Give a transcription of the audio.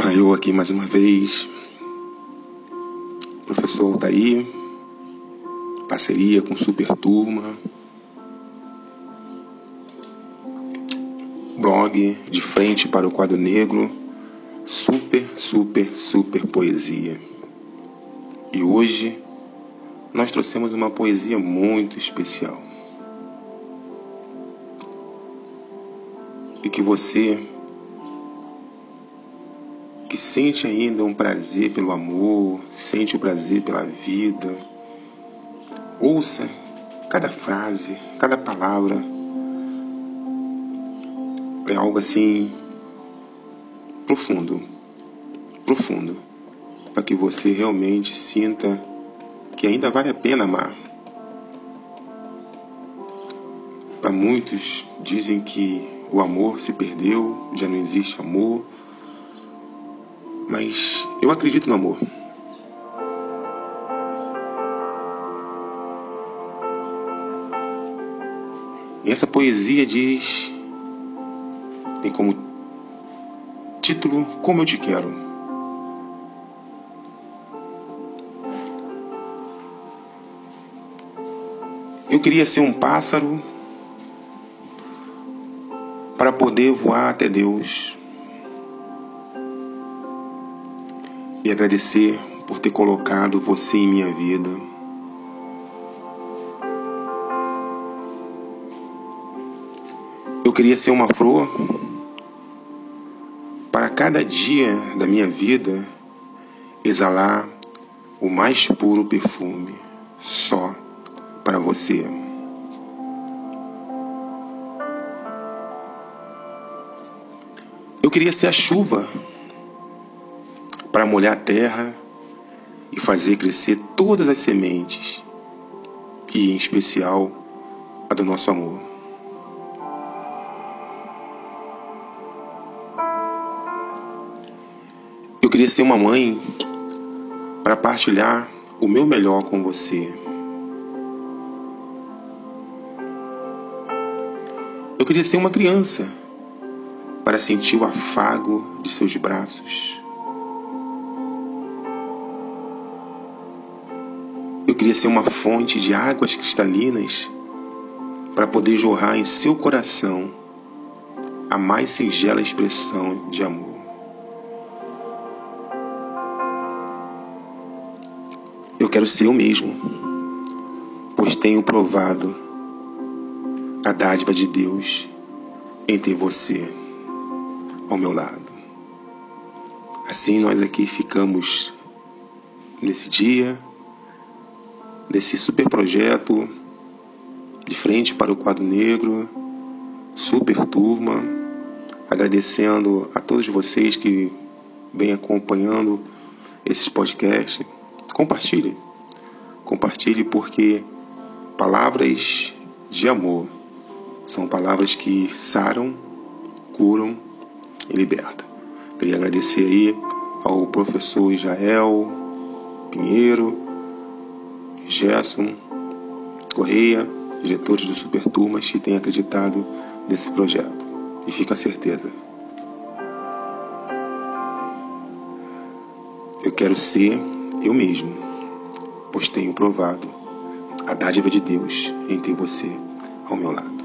Olha eu aqui mais uma vez, professor Altair, parceria com Super Turma, blog de frente para o quadro negro, super, super, super poesia. E hoje nós trouxemos uma poesia muito especial. E que você que sente ainda um prazer pelo amor, sente o prazer pela vida, ouça cada frase, cada palavra. É algo assim profundo, profundo, para que você realmente sinta que ainda vale a pena amar. Para muitos dizem que o amor se perdeu, já não existe amor mas eu acredito no amor. E essa poesia diz, tem como título Como Eu Te Quero. Eu queria ser um pássaro para poder voar até Deus e agradecer por ter colocado você em minha vida. Eu queria ser uma flor para cada dia da minha vida exalar o mais puro perfume só para você. Eu queria ser a chuva molhar a terra e fazer crescer todas as sementes, e em especial a do nosso amor. Eu queria ser uma mãe para partilhar o meu melhor com você. Eu queria ser uma criança para sentir o afago de seus braços. Queria ser uma fonte de águas cristalinas para poder jorrar em seu coração a mais singela expressão de amor. Eu quero ser eu mesmo, pois tenho provado a dádiva de Deus em ter você ao meu lado. Assim nós aqui ficamos nesse dia desse super projeto de frente para o quadro negro, super turma, agradecendo a todos vocês que vêm acompanhando esses podcasts. Compartilhe, compartilhe porque palavras de amor são palavras que saram, curam e libertam. Queria agradecer aí ao professor Israel Pinheiro, Gerson Correia, diretores do Super Turmas que têm acreditado nesse projeto. E fica a certeza. Eu quero ser eu mesmo, pois tenho provado a dádiva de Deus em ter você ao meu lado.